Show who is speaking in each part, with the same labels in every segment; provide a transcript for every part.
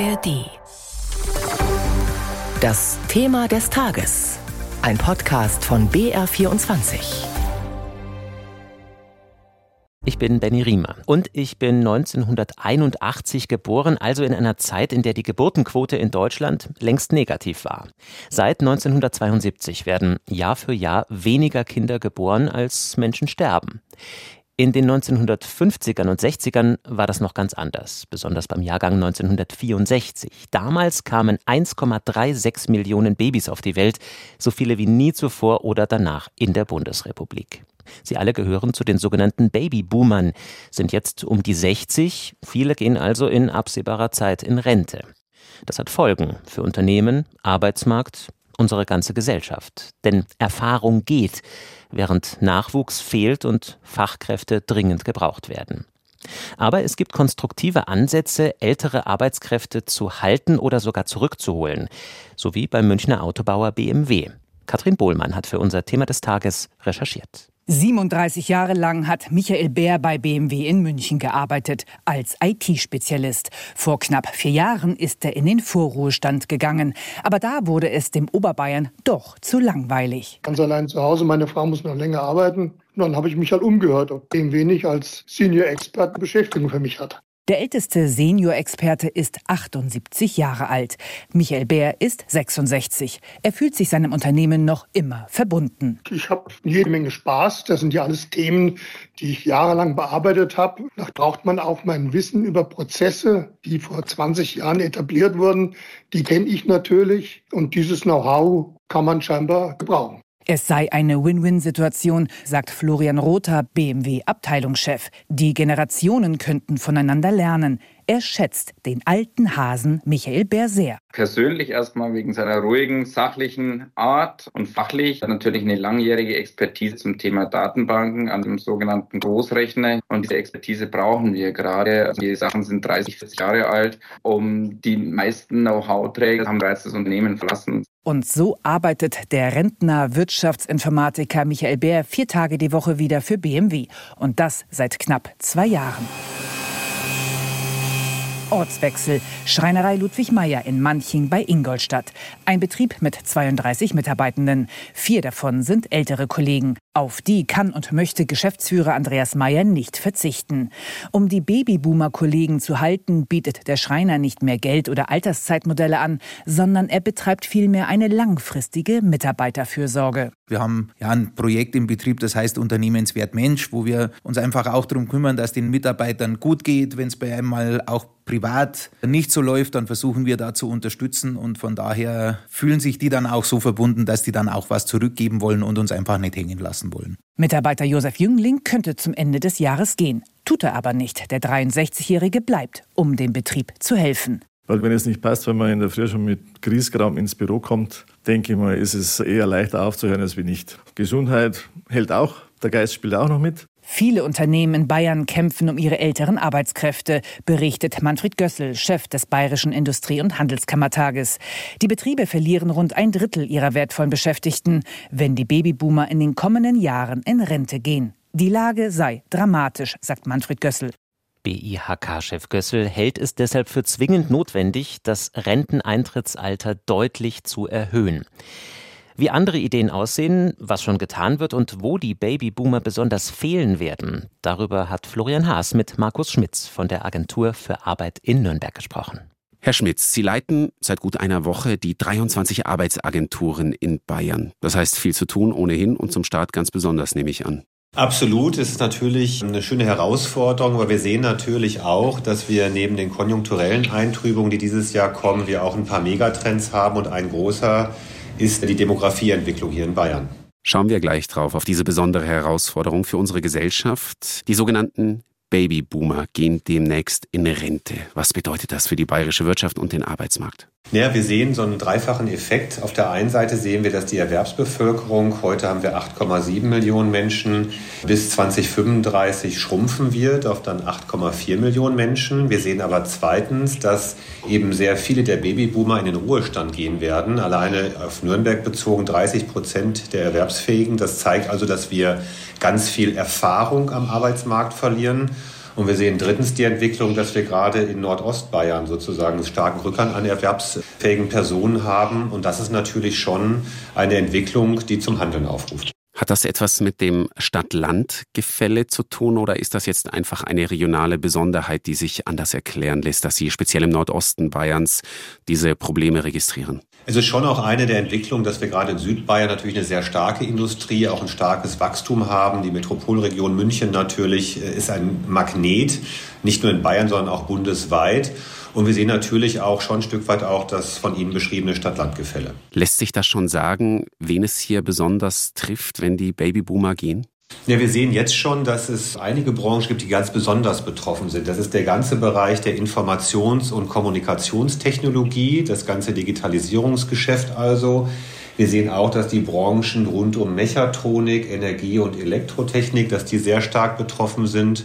Speaker 1: ARD. Das Thema des Tages. Ein Podcast von BR24.
Speaker 2: Ich bin Benny Riemer und ich bin 1981 geboren, also in einer Zeit, in der die Geburtenquote in Deutschland längst negativ war. Seit 1972 werden Jahr für Jahr weniger Kinder geboren, als Menschen sterben. In den 1950ern und 60ern war das noch ganz anders, besonders beim Jahrgang 1964. Damals kamen 1,36 Millionen Babys auf die Welt, so viele wie nie zuvor oder danach in der Bundesrepublik. Sie alle gehören zu den sogenannten Babyboomern, sind jetzt um die 60, viele gehen also in absehbarer Zeit in Rente. Das hat Folgen für Unternehmen, Arbeitsmarkt, unsere ganze Gesellschaft. Denn Erfahrung geht während Nachwuchs fehlt und Fachkräfte dringend gebraucht werden. Aber es gibt konstruktive Ansätze, ältere Arbeitskräfte zu halten oder sogar zurückzuholen, so wie beim Münchner Autobauer BMW. Katrin Bohlmann hat für unser Thema des Tages recherchiert.
Speaker 3: 37 Jahre lang hat Michael Bär bei BMW in München gearbeitet, als IT-Spezialist. Vor knapp vier Jahren ist er in den Vorruhestand gegangen. Aber da wurde es dem Oberbayern doch zu langweilig.
Speaker 4: Ganz allein zu Hause, meine Frau muss noch länger arbeiten. Und dann habe ich mich halt umgehört, ob BMW nicht als Senior-Expert Beschäftigung für mich hat.
Speaker 3: Der älteste Senior-Experte ist 78 Jahre alt. Michael Bär ist 66. Er fühlt sich seinem Unternehmen noch immer verbunden.
Speaker 4: Ich habe jede Menge Spaß. Das sind ja alles Themen, die ich jahrelang bearbeitet habe. Da braucht man auch mein Wissen über Prozesse, die vor 20 Jahren etabliert wurden. Die kenne ich natürlich. Und dieses Know-how kann man scheinbar gebrauchen.
Speaker 3: Es sei eine Win-Win-Situation, sagt Florian Rother, BMW-Abteilungschef. Die Generationen könnten voneinander lernen. Er schätzt den alten Hasen Michael Bär sehr.
Speaker 5: Persönlich erstmal wegen seiner ruhigen, sachlichen Art und fachlich natürlich eine langjährige Expertise zum Thema Datenbanken an dem sogenannten Großrechner. Und diese Expertise brauchen wir gerade. Also die Sachen sind 30, 40 Jahre alt. Um die meisten Know-how-Träger haben bereits das Unternehmen verlassen.
Speaker 3: Und so arbeitet der Rentner Wirtschaftsinformatiker Michael Bär vier Tage die Woche wieder für BMW. Und das seit knapp zwei Jahren. Ortswechsel. Schreinerei Ludwig Meyer in Manching bei Ingolstadt. Ein Betrieb mit 32 Mitarbeitenden. Vier davon sind ältere Kollegen. Auf die kann und möchte Geschäftsführer Andreas Meyer nicht verzichten. Um die Babyboomer-Kollegen zu halten, bietet der Schreiner nicht mehr Geld- oder Alterszeitmodelle an, sondern er betreibt vielmehr eine langfristige Mitarbeiterfürsorge.
Speaker 6: Wir haben ja ein Projekt im Betrieb, das heißt Unternehmenswert Mensch, wo wir uns einfach auch darum kümmern, dass den Mitarbeitern gut geht. Wenn es bei einmal auch privat nicht so läuft, dann versuchen wir da zu unterstützen und von daher fühlen sich die dann auch so verbunden, dass die dann auch was zurückgeben wollen und uns einfach nicht hängen lassen wollen.
Speaker 3: Mitarbeiter Josef Jüngling könnte zum Ende des Jahres gehen. Tut er aber nicht. Der 63-Jährige bleibt, um dem Betrieb zu helfen.
Speaker 7: Weil wenn es nicht passt, wenn man in der Früh schon mit Griesgram ins Büro kommt, denke ich mal, ist es eher leichter aufzuhören als wie nicht. Gesundheit hält auch, der Geist spielt auch noch mit.
Speaker 3: Viele Unternehmen in Bayern kämpfen um ihre älteren Arbeitskräfte, berichtet Manfred Gössel, Chef des Bayerischen Industrie- und Handelskammertages. Die Betriebe verlieren rund ein Drittel ihrer wertvollen Beschäftigten, wenn die Babyboomer in den kommenden Jahren in Rente gehen. Die Lage sei dramatisch, sagt Manfred Gössel.
Speaker 2: BIHK-Chef Gössel hält es deshalb für zwingend notwendig, das Renteneintrittsalter deutlich zu erhöhen. Wie andere Ideen aussehen, was schon getan wird und wo die Babyboomer besonders fehlen werden, darüber hat Florian Haas mit Markus Schmitz von der Agentur für Arbeit in Nürnberg gesprochen.
Speaker 8: Herr Schmitz, Sie leiten seit gut einer Woche die 23 Arbeitsagenturen in Bayern. Das heißt viel zu tun ohnehin und zum Start ganz besonders, nehme ich an.
Speaker 9: Absolut, es ist natürlich eine schöne Herausforderung, aber wir sehen natürlich auch, dass wir neben den konjunkturellen Eintrübungen, die dieses Jahr kommen, wir auch ein paar Megatrends haben und ein großer ist die Demografieentwicklung hier in Bayern.
Speaker 8: Schauen wir gleich drauf, auf diese besondere Herausforderung für unsere Gesellschaft, die sogenannten Babyboomer gehen demnächst in Rente. Was bedeutet das für die bayerische Wirtschaft und den Arbeitsmarkt?
Speaker 9: Ja, wir sehen so einen dreifachen Effekt. Auf der einen Seite sehen wir, dass die Erwerbsbevölkerung, heute haben wir 8,7 Millionen Menschen, bis 2035 schrumpfen wird auf dann 8,4 Millionen Menschen. Wir sehen aber zweitens, dass eben sehr viele der Babyboomer in den Ruhestand gehen werden. Alleine auf Nürnberg bezogen 30 Prozent der Erwerbsfähigen. Das zeigt also, dass wir ganz viel Erfahrung am Arbeitsmarkt verlieren. Und wir sehen drittens die Entwicklung, dass wir gerade in Nordostbayern sozusagen einen starken Rückgang an erwerbsfähigen Personen haben. Und das ist natürlich schon eine Entwicklung, die zum Handeln aufruft.
Speaker 8: Hat das etwas mit dem Stadt-Land-Gefälle zu tun oder ist das jetzt einfach eine regionale Besonderheit, die sich anders erklären lässt, dass Sie speziell im Nordosten Bayerns diese Probleme registrieren?
Speaker 9: Es ist schon auch eine der Entwicklungen, dass wir gerade in Südbayern natürlich eine sehr starke Industrie, auch ein starkes Wachstum haben. Die Metropolregion München natürlich äh, ist ein Magnet, nicht nur in Bayern, sondern auch bundesweit. Und wir sehen natürlich auch schon ein Stück weit auch das von Ihnen beschriebene Stadt-Land-Gefälle.
Speaker 8: Lässt sich das schon sagen, wen es hier besonders trifft, wenn die Babyboomer gehen?
Speaker 9: Ja, wir sehen jetzt schon, dass es einige Branchen gibt, die ganz besonders betroffen sind. Das ist der ganze Bereich der Informations- und Kommunikationstechnologie, das ganze Digitalisierungsgeschäft also. Wir sehen auch, dass die Branchen rund um Mechatronik, Energie und Elektrotechnik, dass die sehr stark betroffen sind.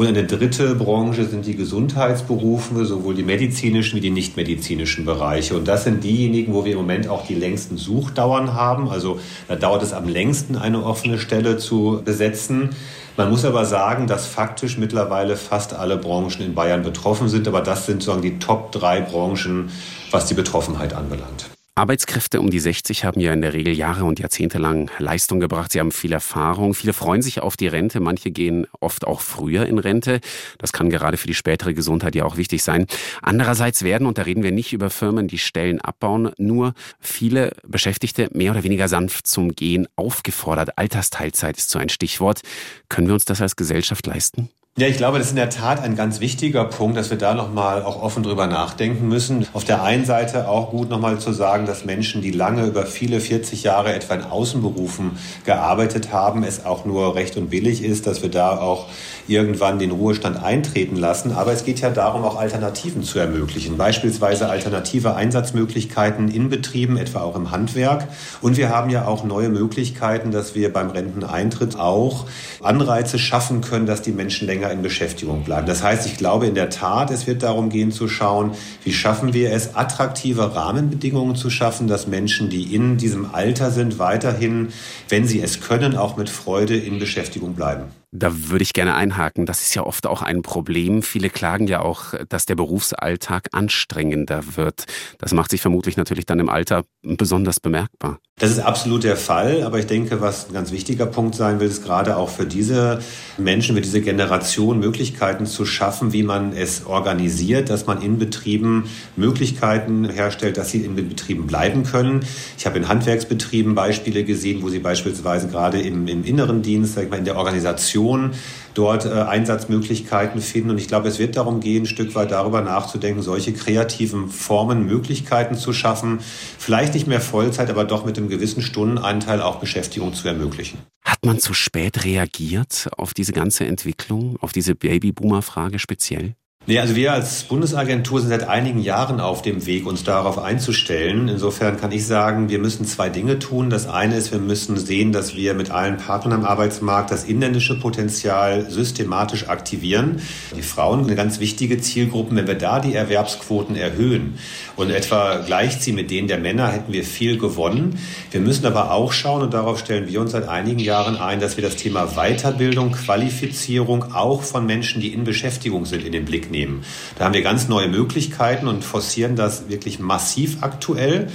Speaker 9: Und eine dritte Branche sind die Gesundheitsberufe, sowohl die medizinischen wie die nichtmedizinischen Bereiche. Und das sind diejenigen, wo wir im Moment auch die längsten Suchdauern haben. Also da dauert es am längsten, eine offene Stelle zu besetzen. Man muss aber sagen, dass faktisch mittlerweile fast alle Branchen in Bayern betroffen sind. Aber das sind sozusagen die Top drei Branchen, was die Betroffenheit anbelangt.
Speaker 8: Arbeitskräfte um die 60 haben ja in der Regel Jahre und Jahrzehnte lang Leistung gebracht. Sie haben viel Erfahrung. Viele freuen sich auf die Rente. Manche gehen oft auch früher in Rente. Das kann gerade für die spätere Gesundheit ja auch wichtig sein. Andererseits werden, und da reden wir nicht über Firmen, die Stellen abbauen, nur viele Beschäftigte mehr oder weniger sanft zum Gehen aufgefordert. Altersteilzeit ist so ein Stichwort. Können wir uns das als Gesellschaft leisten?
Speaker 9: Ja, ich glaube, das ist in der Tat ein ganz wichtiger Punkt, dass wir da nochmal auch offen drüber nachdenken müssen. Auf der einen Seite auch gut nochmal zu sagen, dass Menschen, die lange über viele 40 Jahre etwa in Außenberufen gearbeitet haben, es auch nur recht und billig ist, dass wir da auch irgendwann den Ruhestand eintreten lassen. Aber es geht ja darum, auch Alternativen zu ermöglichen. Beispielsweise alternative Einsatzmöglichkeiten in Betrieben, etwa auch im Handwerk. Und wir haben ja auch neue Möglichkeiten, dass wir beim Renteneintritt auch Anreize schaffen können, dass die Menschen länger länger in Beschäftigung bleiben. Das heißt, ich glaube in der Tat, es wird darum gehen zu schauen, wie schaffen wir es, attraktive Rahmenbedingungen zu schaffen, dass Menschen, die in diesem Alter sind, weiterhin, wenn sie es können, auch mit Freude in Beschäftigung bleiben.
Speaker 8: Da würde ich gerne einhaken. Das ist ja oft auch ein Problem. Viele klagen ja auch, dass der Berufsalltag anstrengender wird. Das macht sich vermutlich natürlich dann im Alter besonders bemerkbar.
Speaker 9: Das ist absolut der Fall. Aber ich denke, was ein ganz wichtiger Punkt sein will, ist gerade auch für diese Menschen, für diese Generation Möglichkeiten zu schaffen, wie man es organisiert, dass man in Betrieben Möglichkeiten herstellt, dass sie in Betrieben bleiben können. Ich habe in Handwerksbetrieben Beispiele gesehen, wo sie beispielsweise gerade im, im inneren Dienst, sag ich mal, in der Organisation Organisation dort äh, Einsatzmöglichkeiten finden. Und ich glaube, es wird darum gehen, ein Stück weit darüber nachzudenken, solche kreativen Formen, Möglichkeiten zu schaffen, vielleicht nicht mehr Vollzeit, aber doch mit einem gewissen Stundenanteil auch Beschäftigung zu ermöglichen.
Speaker 8: Hat man zu spät reagiert auf diese ganze Entwicklung, auf diese Babyboomer-Frage speziell?
Speaker 9: Nee, also wir als Bundesagentur sind seit einigen Jahren auf dem Weg, uns darauf einzustellen. Insofern kann ich sagen, wir müssen zwei Dinge tun. Das eine ist, wir müssen sehen, dass wir mit allen Partnern am Arbeitsmarkt das inländische Potenzial systematisch aktivieren. Die Frauen, eine ganz wichtige Zielgruppe, wenn wir da die Erwerbsquoten erhöhen und etwa gleichziehen mit denen der Männer, hätten wir viel gewonnen. Wir müssen aber auch schauen, und darauf stellen wir uns seit einigen Jahren ein, dass wir das Thema Weiterbildung, Qualifizierung auch von Menschen, die in Beschäftigung sind, in den Blick nehmen. Da haben wir ganz neue Möglichkeiten und forcieren das wirklich massiv aktuell.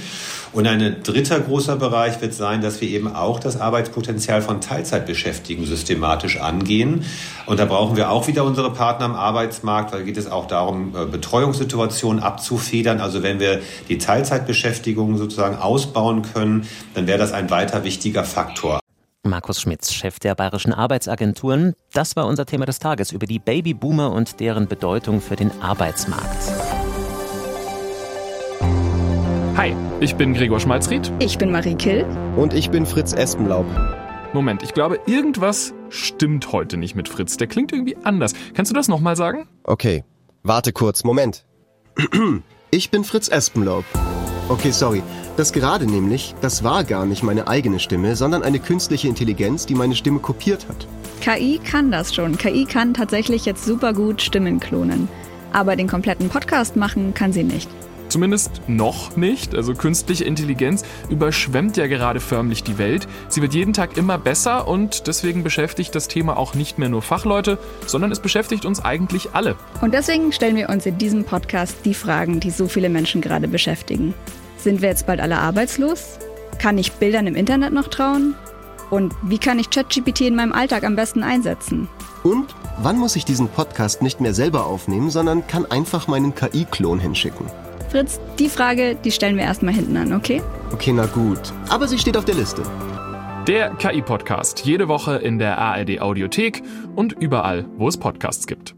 Speaker 9: Und ein dritter großer Bereich wird sein, dass wir eben auch das Arbeitspotenzial von Teilzeitbeschäftigten systematisch angehen. Und da brauchen wir auch wieder unsere Partner am Arbeitsmarkt, weil geht es auch darum, äh, Betreuungssituationen abzufedern. Also wenn wir die Teilzeitbeschäftigung sozusagen ausbauen können, dann wäre das ein weiter wichtiger Faktor.
Speaker 2: Markus Schmitz, Chef der Bayerischen Arbeitsagenturen. Das war unser Thema des Tages über die Babyboomer und deren Bedeutung für den Arbeitsmarkt.
Speaker 10: Hi, ich bin Gregor Schmalzried.
Speaker 11: Ich bin Marie Kill.
Speaker 12: Und ich bin Fritz Espenlaub.
Speaker 10: Moment, ich glaube, irgendwas stimmt heute nicht mit Fritz. Der klingt irgendwie anders. Kannst du das nochmal sagen?
Speaker 12: Okay, warte kurz, Moment. Ich bin Fritz Espenlaub. Okay, sorry. Das gerade nämlich, das war gar nicht meine eigene Stimme, sondern eine künstliche Intelligenz, die meine Stimme kopiert hat.
Speaker 11: KI kann das schon. KI kann tatsächlich jetzt super gut Stimmen klonen. Aber den kompletten Podcast machen kann sie nicht.
Speaker 10: Zumindest noch nicht. Also künstliche Intelligenz überschwemmt ja gerade förmlich die Welt. Sie wird jeden Tag immer besser und deswegen beschäftigt das Thema auch nicht mehr nur Fachleute, sondern es beschäftigt uns eigentlich alle.
Speaker 11: Und deswegen stellen wir uns in diesem Podcast die Fragen, die so viele Menschen gerade beschäftigen. Sind wir jetzt bald alle arbeitslos? Kann ich Bildern im Internet noch trauen? Und wie kann ich ChatGPT in meinem Alltag am besten einsetzen?
Speaker 12: Und wann muss ich diesen Podcast nicht mehr selber aufnehmen, sondern kann einfach meinen KI-Klon hinschicken?
Speaker 11: Fritz, die Frage, die stellen wir erstmal hinten an, okay?
Speaker 12: Okay, na gut. Aber sie steht auf der Liste.
Speaker 10: Der KI-Podcast, jede Woche in der ARD Audiothek und überall, wo es Podcasts gibt.